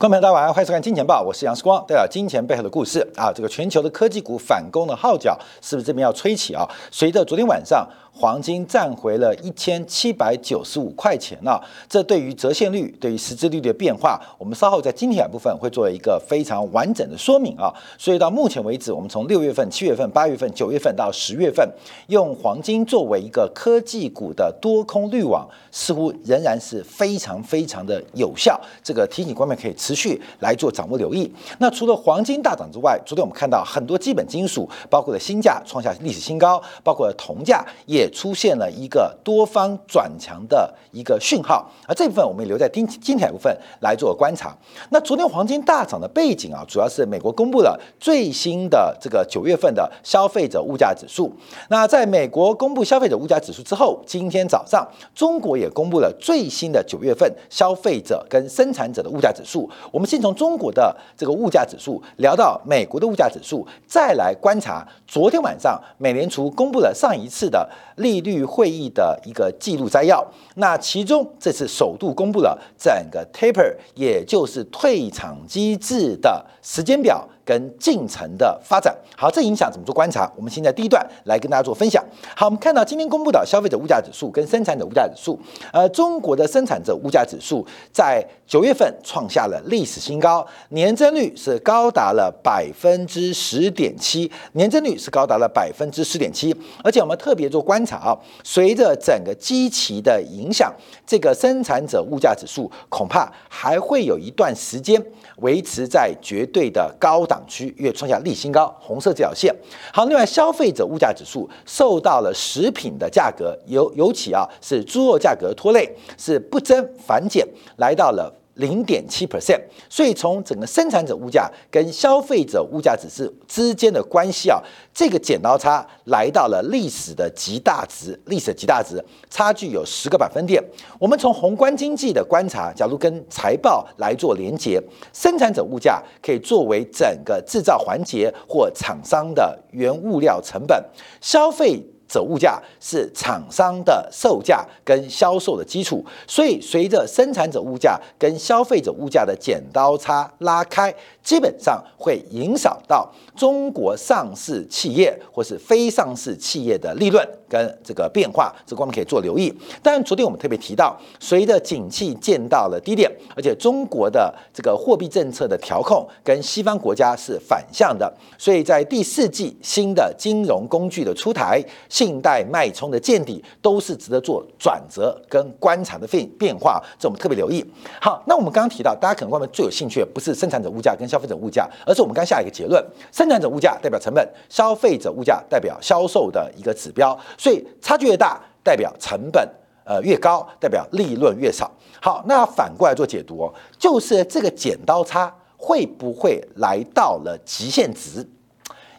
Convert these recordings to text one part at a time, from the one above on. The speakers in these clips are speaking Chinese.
观众朋友，大家晚上好，欢迎收看《金钱报》，我是杨世光，带来金钱背后的故事啊。这个全球的科技股反攻的号角是不是这边要吹起啊？随着昨天晚上。黄金站回了一千七百九十五块钱了，这对于折现率、对于实质率的变化，我们稍后在今天部分会做一个非常完整的说明啊。所以到目前为止，我们从六月份、七月份、八月份、九月份到十月份，用黄金作为一个科技股的多空滤网，似乎仍然是非常非常的有效。这个提醒观众可以持续来做掌握留意。那除了黄金大涨之外，昨天我们看到很多基本金属，包括了锌价创下历史新高，包括了铜价也。出现了一个多方转强的一个讯号，而这部分我们留在今今天部分来做观察。那昨天黄金大涨的背景啊，主要是美国公布了最新的这个九月份的消费者物价指数。那在美国公布消费者物价指数之后，今天早上中国也公布了最新的九月份消费者跟生产者的物价指数。我们先从中国的这个物价指数聊到美国的物价指数，再来观察昨天晚上美联储公布了上一次的。利率会议的一个记录摘要，那其中这次首度公布了整个 taper，也就是退场机制的时间表。跟进程的发展，好，这影响怎么做观察？我们现在第一段来跟大家做分享。好，我们看到今天公布的消费者物价指数跟生产者物价指数，呃，中国的生产者物价指数在九月份创下了历史新高，年增率是高达了百分之十点七，年增率是高达了百分之十点七。而且我们特别做观察啊，随着整个基期的影响，这个生产者物价指数恐怕还会有一段时间维持在绝对的高涨。区月创下历新高，红色这条线。好，另外消费者物价指数受到了食品的价格，尤尤其啊是猪肉价格拖累，是不增反减，来到了。零点七 percent，所以从整个生产者物价跟消费者物价指数之间的关系啊，这个剪刀差来到了历史的极大值，历史的极大值差距有十个百分点。我们从宏观经济的观察，假如跟财报来做连接，生产者物价可以作为整个制造环节或厂商的原物料成本，消费。者物价是厂商的售价跟销售的基础，所以随着生产者物价跟消费者物价的剪刀差拉开，基本上会影响到中国上市企业或是非上市企业的利润跟这个变化，这我们可以做留意。但昨天我们特别提到，随着景气见到了低点，而且中国的这个货币政策的调控跟西方国家是反向的，所以在第四季新的金融工具的出台。信贷脉冲的见底都是值得做转折跟观察的变变化，这我们特别留意。好，那我们刚刚提到，大家可能外面最有兴趣的不是生产者物价跟消费者物价，而是我们刚下一个结论：生产者物价代表成本，消费者物价代表销售的一个指标。所以差距越大，代表成本呃越高，代表利润越少。好，那反过来做解读哦，就是这个剪刀差会不会来到了极限值？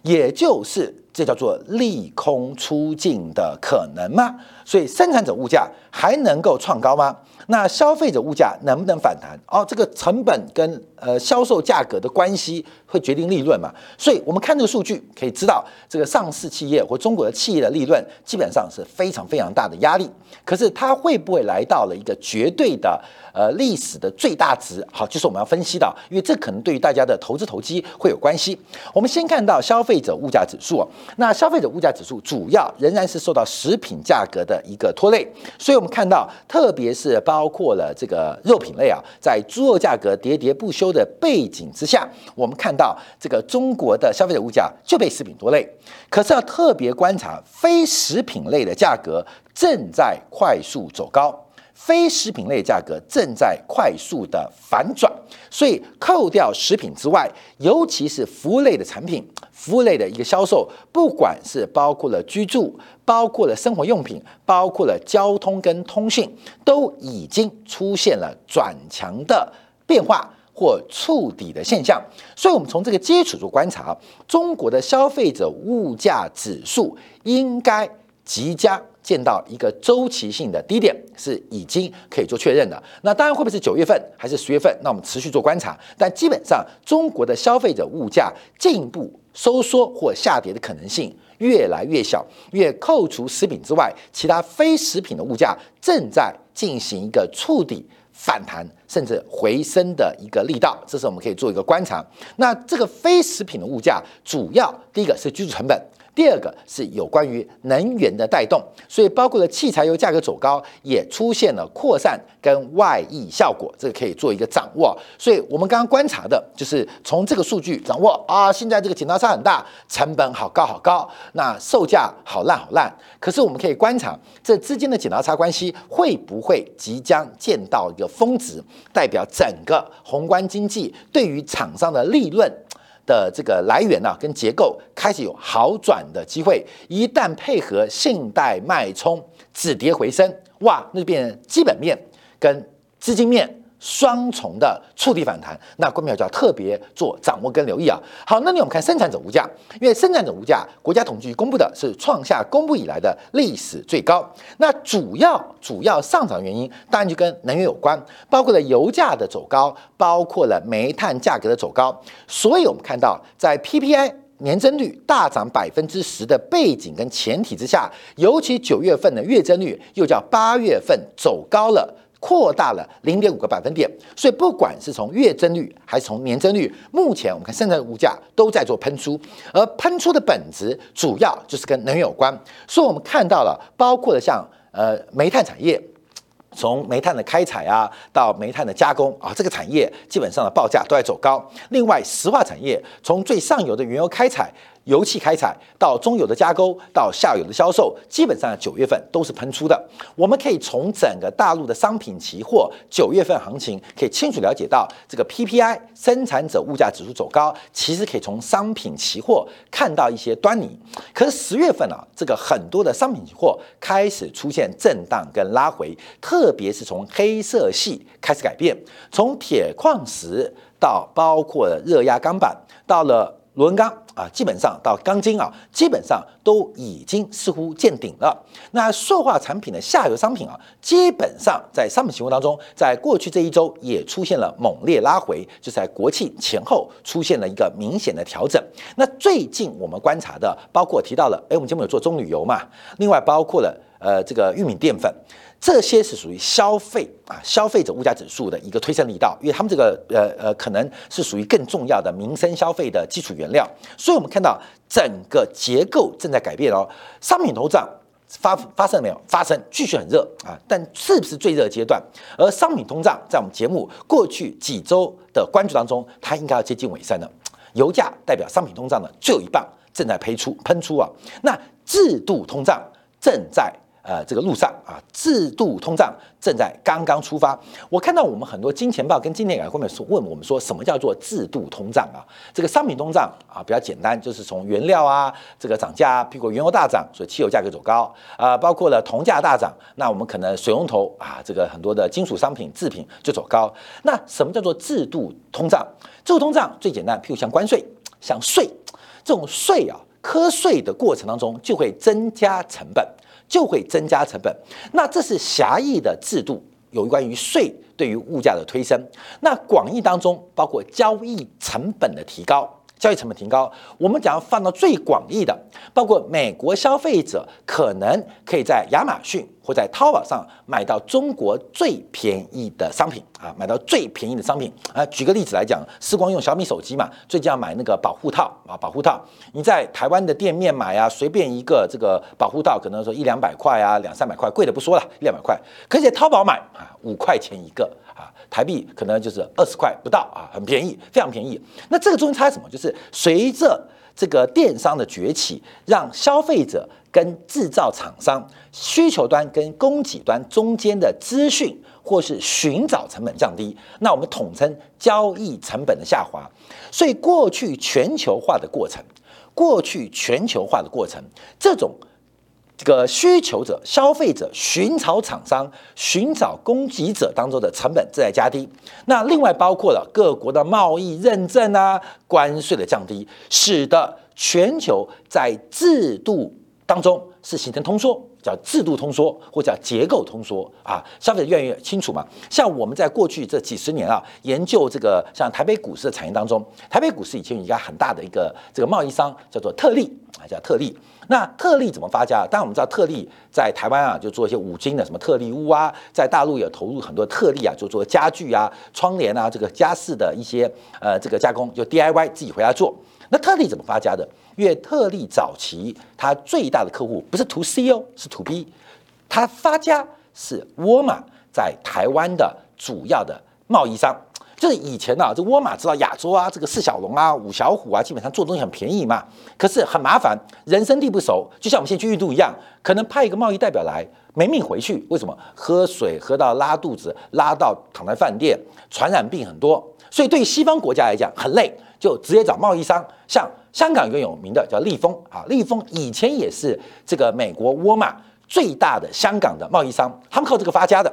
也就是这叫做利空出尽的可能吗？所以生产者物价还能够创高吗？那消费者物价能不能反弹？哦，这个成本跟呃销售价格的关系会决定利润嘛？所以我们看这个数据可以知道，这个上市企业或中国的企业的利润基本上是非常非常大的压力。可是它会不会来到了一个绝对的呃历史的最大值？好，就是我们要分析的，因为这可能对于大家的投资投机会有关系。我们先看到消费者物价指数，那消费者物价指数主要仍然是受到食品价格的一个拖累，所以我们看到，特别是包括了这个肉品类啊，在猪肉价格喋喋不休的背景之下，我们看到这个中国的消费者物价就被食品拖累。可是要特别观察非食品类的价格。正在快速走高，非食品类价格正在快速的反转，所以扣掉食品之外，尤其是服务类的产品，服务类的一个销售，不管是包括了居住，包括了生活用品，包括了交通跟通讯，都已经出现了转强的变化或触底的现象。所以，我们从这个基础做观察，中国的消费者物价指数应该即将。见到一个周期性的低点是已经可以做确认的。那当然会不会是九月份还是十月份？那我们持续做观察。但基本上，中国的消费者物价进一步收缩或下跌的可能性越来越小。越扣除食品之外，其他非食品的物价正在进行一个触底反弹甚至回升的一个力道，这是我们可以做一个观察。那这个非食品的物价，主要第一个是居住成本。第二个是有关于能源的带动，所以包括了汽柴油价格走高，也出现了扩散跟外溢效果，这个可以做一个掌握。所以我们刚刚观察的就是从这个数据掌握啊，现在这个剪刀差很大，成本好高好高，那售价好烂好烂。可是我们可以观察这之间的剪刀差关系会不会即将见到一个峰值，代表整个宏观经济对于厂商的利润。的这个来源呢，跟结构开始有好转的机会。一旦配合信贷脉冲止跌回升，哇，那就变基本面跟资金面。双重的触底反弹，那股票就要特别做掌握跟留意啊。好，那你我们看生产者物价，因为生产者物价，国家统计局公布的是创下公布以来的历史最高。那主要主要上涨原因，当然就跟能源有关，包括了油价的走高，包括了煤炭价格的走高。所以我们看到，在 PPI 年增率大涨百分之十的背景跟前提之下，尤其九月份的月增率又叫八月份走高了。扩大了零点五个百分点，所以不管是从月增率还是从年增率，目前我们看现在的物价都在做喷出，而喷出的本质主要就是跟能源有关，所以我们看到了包括了像呃煤炭产业，从煤炭的开采啊到煤炭的加工啊，这个产业基本上的报价都在走高。另外石化产业从最上游的原油开采。油气开采到中游的加工到下游的销售，基本上九月份都是喷出的。我们可以从整个大陆的商品期货九月份行情，可以清楚了解到这个 PPI 生产者物价指数走高，其实可以从商品期货看到一些端倪。可是十月份啊，这个很多的商品期货开始出现震荡跟拉回，特别是从黑色系开始改变，从铁矿石到包括热压钢板，到了。螺纹钢啊，基本上到钢筋啊，基本上都已经似乎见顶了。那塑化产品的下游商品啊，基本上在商品期货当中，在过去这一周也出现了猛烈拉回，就在国庆前后出现了一个明显的调整。那最近我们观察的，包括提到了，哎，我们节目有做棕榈油嘛，另外包括了呃这个玉米淀粉。这些是属于消费啊，消费者物价指数的一个推升力道，因为他们这个呃呃，可能是属于更重要的民生消费的基础原料，所以我们看到整个结构正在改变哦。商品通胀发发生了没有？发生，继续很热啊，但是不是最热阶段？而商品通胀在我们节目过去几周的关注当中，它应该要接近尾声了。油价代表商品通胀的最后一棒正在喷出喷出啊，那制度通胀正在。呃，这个路上啊，制度通胀正在刚刚出发。我看到我们很多金钱报跟金典改后面说问我们说，什么叫做制度通胀啊？这个商品通胀啊，比较简单，就是从原料啊这个涨价，譬如原油大涨，所以汽油价格走高啊，包括了铜价大涨，那我们可能水龙头啊，这个很多的金属商品制品就走高。那什么叫做制度通胀？制度通胀最简单，譬如像关税、像税这种税啊，科税的过程当中就会增加成本。就会增加成本，那这是狭义的制度，有关于税对于物价的推升。那广义当中包括交易成本的提高。交易成本提高，我们讲要放到最广义的，包括美国消费者可能可以在亚马逊或在淘宝上买到中国最便宜的商品啊，买到最便宜的商品啊。举个例子来讲，时光用小米手机嘛，最近要买那个保护套啊，保护套，你在台湾的店面买啊，随便一个这个保护套，可能说一两百块啊，两三百块，贵的不说了，一两百块，可以在淘宝买啊，五块钱一个。台币可能就是二十块不到啊，很便宜，非常便宜。那这个中间差什么？就是随着这个电商的崛起，让消费者跟制造厂商需求端跟供给端中间的资讯或是寻找成本降低，那我们统称交易成本的下滑。所以过去全球化的过程，过去全球化的过程，这种。这个需求者、消费者寻找厂商、寻找供给者当中的成本正在加低。那另外包括了各国的贸易认证啊、关税的降低，使得全球在制度当中是形成通缩叫制度通缩或叫结构通缩啊，消费者越来越清楚嘛。像我们在过去这几十年啊，研究这个像台北股市的产业当中，台北股市以前有一家很大的一个这个贸易商叫做特利啊，叫特利。那特利怎么发家？当然我们知道特利在台湾啊，就做一些五金的什么特利屋啊，在大陆也投入很多特利啊，就做家具啊、窗帘啊，这个家饰的一些呃这个加工，就 DIY 自己回家做。那特利怎么发家的？因为特例早期它最大的客户不是 To C 哦，是 To B。它发家是沃尔玛在台湾的主要的贸易商。就是以前呢，这沃尔玛知道亚洲啊，这个四小龙啊、五小虎啊，基本上做东西很便宜嘛。可是很麻烦，人生地不熟，就像我们现在去印度一样，可能派一个贸易代表来，没命回去。为什么？喝水喝到拉肚子，拉到躺在饭店，传染病很多。所以对西方国家来讲很累，就直接找贸易商。像香港一个有名的叫利丰啊，利丰以前也是这个美国沃尔玛最大的香港的贸易商，他们靠这个发家的。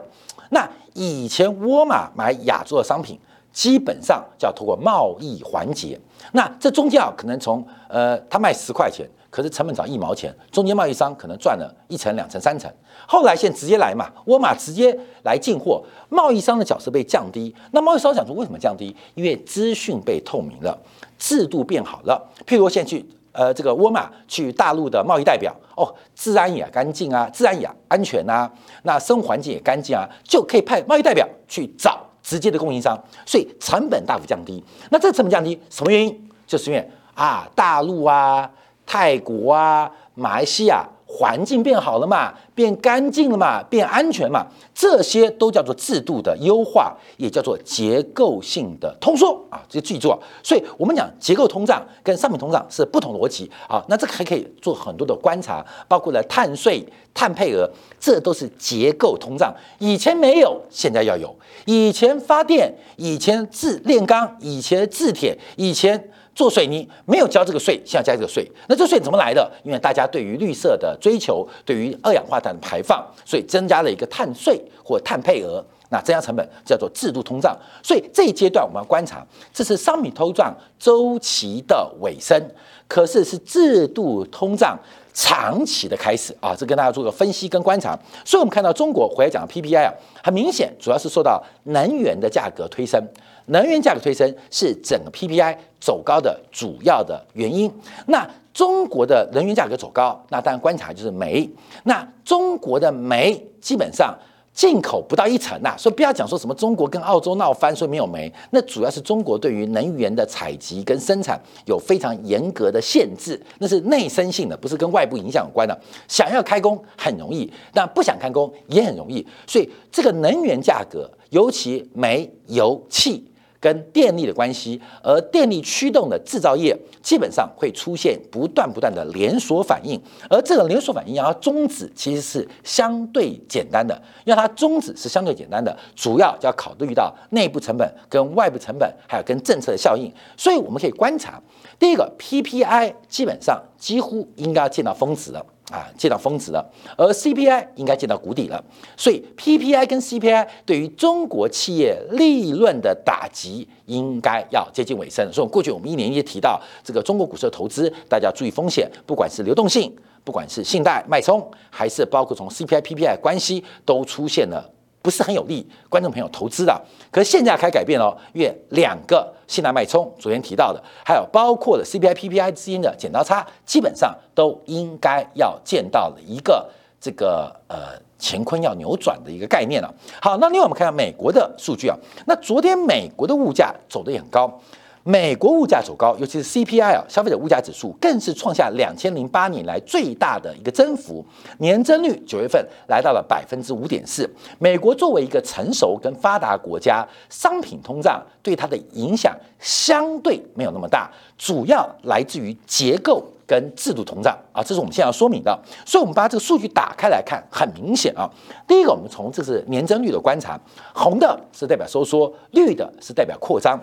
那以前沃尔玛买亚洲的商品。基本上就要通过贸易环节，那这中间啊，可能从呃，他卖十块钱，可是成本涨一毛钱，中间贸易商可能赚了一层、两层、三层。后来现直接来嘛，沃尔玛直接来进货，贸易商的角色被降低。那贸易商讲说为什么降低？因为资讯被透明了，制度变好了。譬如现在去呃这个沃尔玛去大陆的贸易代表哦，治安也干净啊，治安也安全啊，那生活环境也干净啊，就可以派贸易代表去找。直接的供应商，所以成本大幅降低。那这个成本降低什么原因？就是因为啊，大陆啊、泰国啊、马来西亚。环境变好了嘛，变干净了嘛，变安全嘛，这些都叫做制度的优化，也叫做结构性的通缩啊，这些记住啊。所以我们讲结构通胀跟商品通胀是不同逻辑啊。那这个还可以做很多的观察，包括了碳税、碳配额，这都是结构通胀。以前没有，现在要有。以前发电，以前制炼钢，以前制铁，以前。做水泥没有交这个税，现在交这个税，那这税怎么来的？因为大家对于绿色的追求，对于二氧化碳的排放，所以增加了一个碳税或碳配额，那增加成本叫做制度通胀。所以这一阶段我们要观察，这是商品通胀周期的尾声，可是是制度通胀长期的开始啊！这跟大家做个分析跟观察。所以我们看到中国回来讲 PPI 啊，很明显主要是受到能源的价格推升。能源价格推升是整个 PPI 走高的主要的原因。那中国的能源价格走高，那当然观察就是煤。那中国的煤基本上进口不到一成呐，所以不要讲说什么中国跟澳洲闹翻，所以没有煤。那主要是中国对于能源的采集跟生产有非常严格的限制，那是内生性的，不是跟外部影响有关的。想要开工很容易，但不想开工也很容易。所以这个能源价格，尤其煤、油、气。跟电力的关系，而电力驱动的制造业基本上会出现不断不断的连锁反应，而这个连锁反应要终止其实是相对简单的，要它终止是相对简单的，主要就要考虑到内部成本跟外部成本，还有跟政策的效应，所以我们可以观察，第一个 PPI 基本上几乎应该要见到峰值了。啊，见到峰值了，而 CPI 应该见到谷底了，所以 PPI 跟 CPI 对于中国企业利润的打击应该要接近尾声。所以过去我们一年也提到这个中国股市的投资，大家注意风险，不管是流动性，不管是信贷脉冲，还是包括从 CPI、PPI 关系都出现了。不是很有利观众朋友投资的，可是现在开始改变了，因为两个信贷脉冲，昨天提到的，还有包括了 CPI、PPI 之间的剪刀差，基本上都应该要见到了一个这个呃乾坤要扭转的一个概念了。好，那另外我们看下美国的数据啊，那昨天美国的物价走得也很高。美国物价走高，尤其是 CPI 啊，消费者物价指数更是创下两千零八年来最大的一个增幅，年增率九月份来到了百分之五点四。美国作为一个成熟跟发达国家，商品通胀对它的影响相对没有那么大，主要来自于结构跟制度通胀啊，这是我们现在要说明的。所以，我们把这个数据打开来看，很明显啊。第一个，我们从这是年增率的观察，红的是代表收缩，绿的是代表扩张。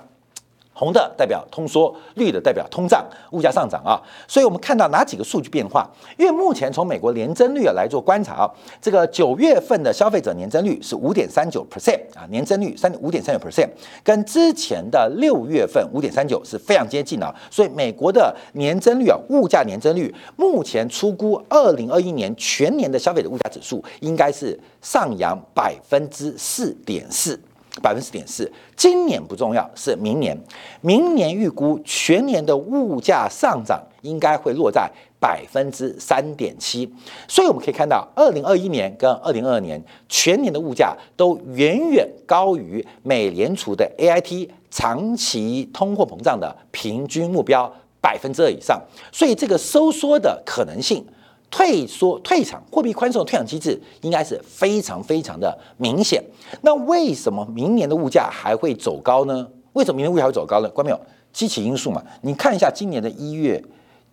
红的代表通缩，绿的代表通胀，物价上涨啊。所以我们看到哪几个数据变化？因为目前从美国年增率来做观察啊，这个九月份的消费者年增率是五点三九 percent 啊，年增率三五点三九 percent，跟之前的六月份五点三九是非常接近的。所以美国的年增率啊，物价年增率目前出估二零二一年全年的消费者物价指数应该是上扬百分之四点四。百分之四点四，今年不重要，是明年。明年预估全年的物价上涨应该会落在百分之三点七，所以我们可以看到，二零二一年跟二零二二年全年的物价都远远高于美联储的 A I T 长期通货膨胀的平均目标百分之二以上，所以这个收缩的可能性。退缩、退场、货币宽松的退场机制应该是非常非常的明显。那为什么明年的物价还会走高呢？为什么明年物价会走高呢？关没有？基期因素嘛。你看一下今年的一月、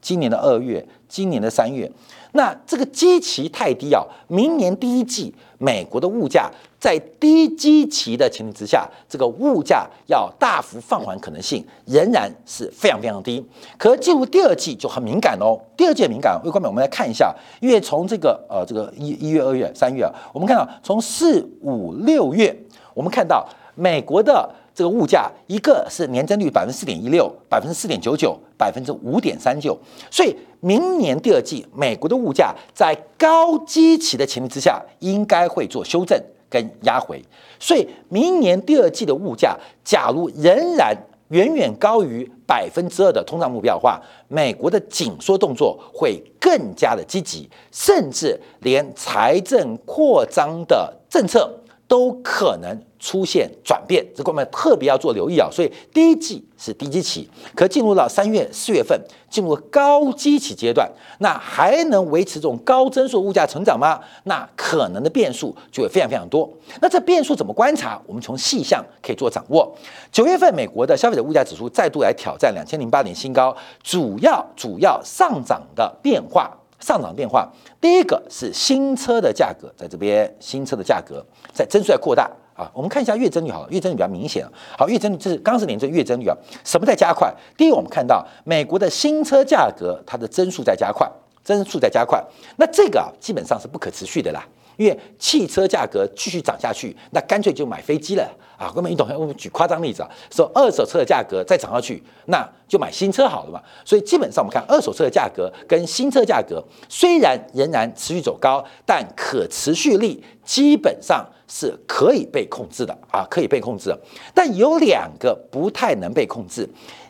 今年的二月、今年的三月。那这个基期太低啊，明年第一季美国的物价在低基期的前提之下，这个物价要大幅放缓可能性仍然是非常非常低。可进入第二季就很敏感哦，第二季敏感。各位观众，我们来看一下，因为从这个呃这个一一月、二月、三月啊，我们看到从四五六月，我们看到美国的。这个物价，一个是年增率百分之四点一六，百分之四点九九，百分之五点三九，所以明年第二季美国的物价在高基期的前提之下，应该会做修正跟压回。所以明年第二季的物价，假如仍然远远高于百分之二的通胀目标的话，美国的紧缩动作会更加的积极，甚至连财政扩张的政策。都可能出现转变，这我们特别要做留意啊。所以第一季是低基期，可进入到三月、四月份进入高基期阶段，那还能维持这种高增速物价成长吗？那可能的变数就会非常非常多。那这变数怎么观察？我们从细项可以做掌握。九月份美国的消费者物价指数再度来挑战两千零八年新高，主要主要上涨的变化。上涨变化，第一个是新车的价格，在这边新车的价格在增速在扩大啊。我们看一下月增率好了，月增率比较明显好，月增率就是刚是年增月增率啊，什么在加快？第一，我们看到美国的新车价格它的增速在加快，增速在加快，那这个啊基本上是不可持续的啦。因为汽车价格继续涨下去，那干脆就买飞机了啊！哥们，你懂？我们举夸张例子啊，说二手车的价格再涨下去，那就买新车好了嘛。所以基本上我们看二手车的价格跟新车价格虽然仍然持续走高，但可持续力基本上是可以被控制的啊，可以被控制。但有两个不太能被控制。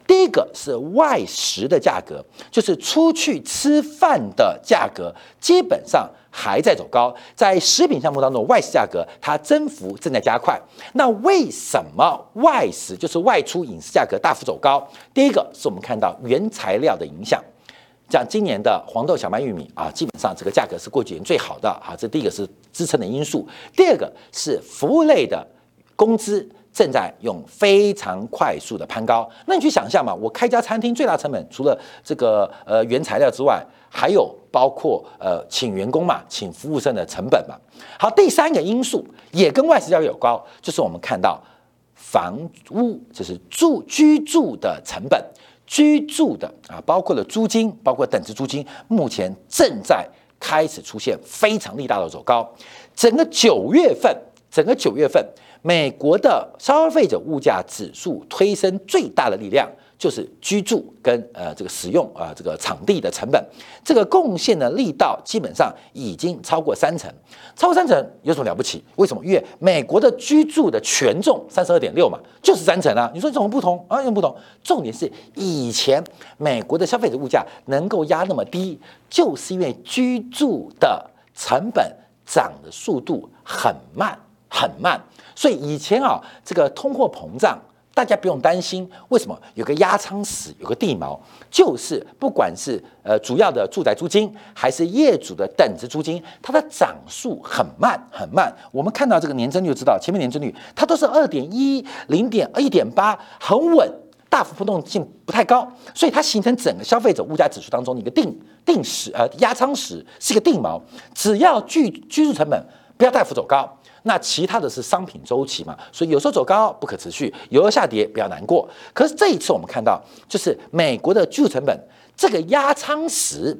第一个是外食的价格，就是出去吃饭的价格，基本上还在走高。在食品项目当中，外食价格它增幅正在加快。那为什么外食就是外出饮食价格大幅走高？第一个是我们看到原材料的影响，像今年的黄豆、小麦、玉米啊，基本上这个价格是过去年最好的啊，这第一个是支撑的因素。第二个是服务类的工资。正在用非常快速的攀高，那你去想象嘛，我开家餐厅最大成本除了这个呃原材料之外，还有包括呃请员工嘛，请服务生的成本嘛。好，第三个因素也跟外食交易有关，就是我们看到房屋，就是住居住的成本，居住的啊，包括了租金，包括等值租金，目前正在开始出现非常力大的走高。整个九月份，整个九月份。美国的消费者物价指数推升最大的力量就是居住跟呃这个使用啊这个场地的成本，这个贡献的力道基本上已经超过三成，超过三成有什么了不起？为什么？因为美国的居住的权重三十二点六嘛，就是三成啊。你说这种不同啊？有不同？重点是以前美国的消费者物价能够压那么低，就是因为居住的成本涨的速度很慢很慢。所以以前啊，这个通货膨胀，大家不用担心。为什么？有个压舱石，有个地锚，就是不管是呃主要的住宅租金，还是业主的等值租金，它的涨速很慢很慢。我们看到这个年增率就知道，前面年增率它都是二点一、零点一点八，很稳，大幅波动性不太高。所以它形成整个消费者物价指数当中的一个定定时呃压舱石，是一个定锚。只要居居住成本不要大幅走高。那其他的是商品周期嘛，所以有时候走高不可持续，有时候下跌不要难过。可是这一次我们看到，就是美国的居住成本这个压舱石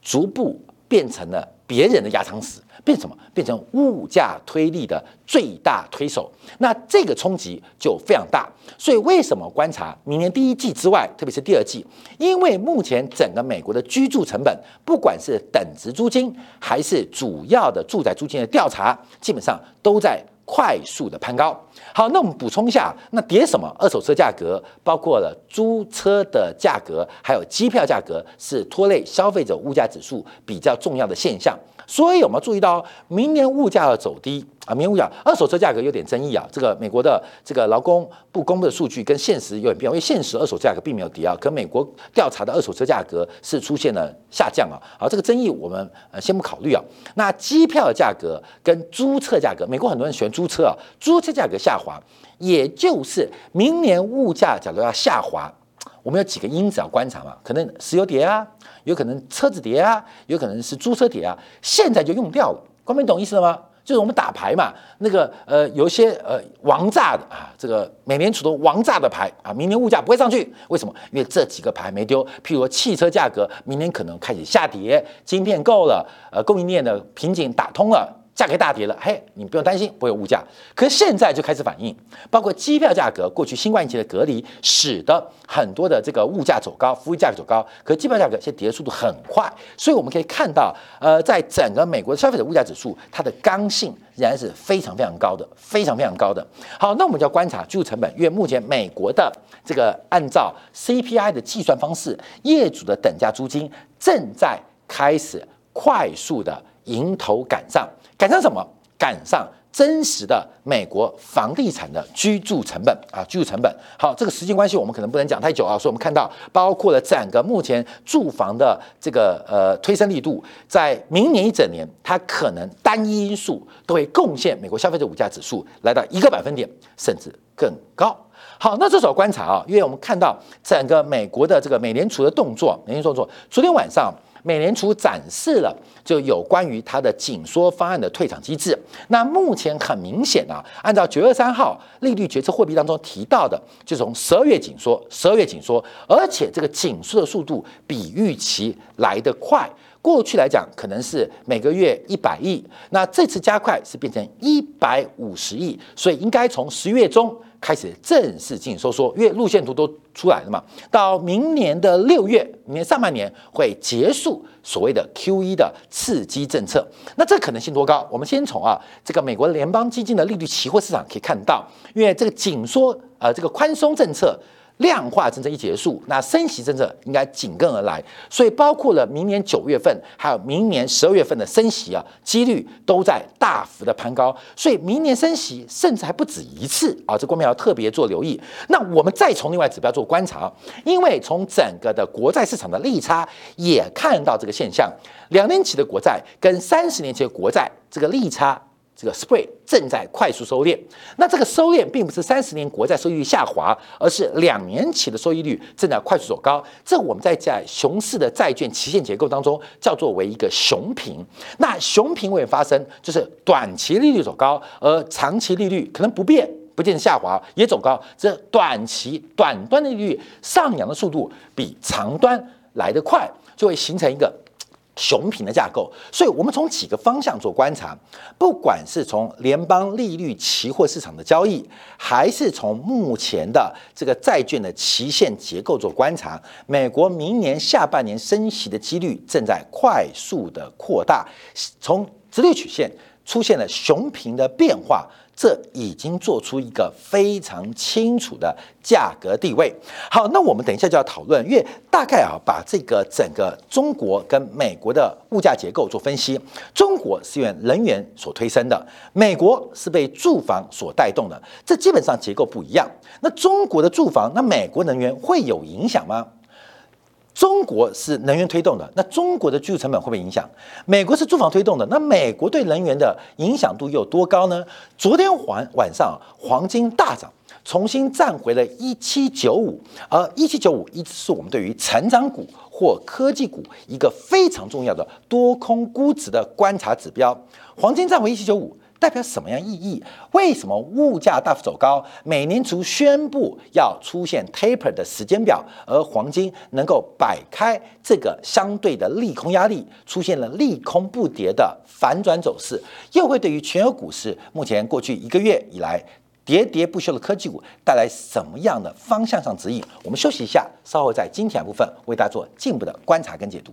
逐步变成了别人的压舱石。变什么？变成物价推力的最大推手，那这个冲击就非常大。所以为什么观察明年第一季之外，特别是第二季？因为目前整个美国的居住成本，不管是等值租金还是主要的住宅租金的调查，基本上都在快速的攀高。好，那我们补充一下，那跌什么？二手车价格，包括了租车的价格，还有机票价格，是拖累消费者物价指数比较重要的现象。所以我们注意到，明年物价的走低啊，明年物价二手车价格有点争议啊。这个美国的这个劳工部公布的数据跟现实有点变，因为现实二手价格并没有跌啊，可美国调查的二手车价格是出现了下降啊。好，这个争议我们呃先不考虑啊。那机票的价格跟租车价格，美国很多人喜欢租车啊，租车价格下滑，也就是明年物价假如要下滑，我们有几个因子要观察嘛，可能石油跌啊。有可能车子跌啊，有可能是租车跌啊，现在就用掉了。光明懂意思了吗？就是我们打牌嘛，那个呃，有一些呃王炸的啊，这个美联储的王炸的牌啊，明年物价不会上去，为什么？因为这几个牌没丢。譬如说汽车价格明年可能开始下跌，晶片够了，呃，供应链的瓶颈打通了。价格大跌了，嘿，你不用担心不会有物价。可是现在就开始反应，包括机票价格，过去新冠疫情的隔离，使得很多的这个物价走高，服务价格走高。可是机票价格现在跌的速度很快，所以我们可以看到，呃，在整个美国的消费者物价指数，它的刚性仍然是非常非常高的，非常非常高的。好，那我们就要观察居住成本，因为目前美国的这个按照 CPI 的计算方式，业主的等价租金正在开始快速的迎头赶上。赶上什么？赶上真实的美国房地产的居住成本啊，居住成本。好，这个时间关系，我们可能不能讲太久啊。所以，我们看到，包括了整个目前住房的这个呃推升力度，在明年一整年，它可能单一因素都会贡献美国消费者物价指数来到一个百分点，甚至更高。好，那这时候观察啊，因为我们看到整个美国的这个美联储的动作，美联储动作，昨天晚上。美联储展示了就有关于它的紧缩方案的退场机制。那目前很明显啊，按照九月三号利率决策货币当中提到的，就从十二月紧缩，十二月紧缩，而且这个紧缩的速度比预期来得快。过去来讲可能是每个月一百亿，那这次加快是变成一百五十亿，所以应该从十月中。开始正式进行收缩，因为路线图都出来了嘛。到明年的六月，明年上半年会结束所谓的 Q E 的刺激政策。那这可能性多高？我们先从啊这个美国联邦基金的利率期货市场可以看到，因为这个紧缩呃这个宽松政策。量化政策一结束，那升息政策应该紧跟而来，所以包括了明年九月份，还有明年十二月份的升息啊，几率都在大幅的攀高，所以明年升息甚至还不止一次啊，这方面要特别做留意。那我们再从另外指标做观察，因为从整个的国债市场的利差也看到这个现象，两年期的国债跟三十年期的国债这个利差。这个 spread 正在快速收敛，那这个收敛并不是三十年国债收益率下滑，而是两年期的收益率正在快速走高。这我们在在熊市的债券期限结构当中叫做为一个熊平。那熊平会发生，就是短期利率走高，而长期利率可能不变，不见下滑，也走高。这短期短端的利率上扬的速度比长端来得快，就会形成一个。熊平的架构，所以我们从几个方向做观察，不管是从联邦利率期货市场的交易，还是从目前的这个债券的期限结构做观察，美国明年下半年升息的几率正在快速的扩大，从直率曲线出现了熊平的变化。这已经做出一个非常清楚的价格地位。好，那我们等一下就要讨论，因为大概啊，把这个整个中国跟美国的物价结构做分析。中国是因为能源所推升的，美国是被住房所带动的，这基本上结构不一样。那中国的住房，那美国能源会有影响吗？中国是能源推动的，那中国的居住成本会不会影响？美国是住房推动的，那美国对能源的影响度有多高呢？昨天晚晚上黄金大涨，重新站回了一七九五，而一七九五一直是我们对于成长股或科技股一个非常重要的多空估值的观察指标。黄金站回一七九五。代表什么样意义？为什么物价大幅走高？美联储宣布要出现 taper 的时间表，而黄金能够摆开这个相对的利空压力，出现了利空不跌的反转走势，又会对于全球股市目前过去一个月以来喋喋不休的科技股带来什么样的方向上指引？我们休息一下，稍后在今天部分为大家做进一步的观察跟解读。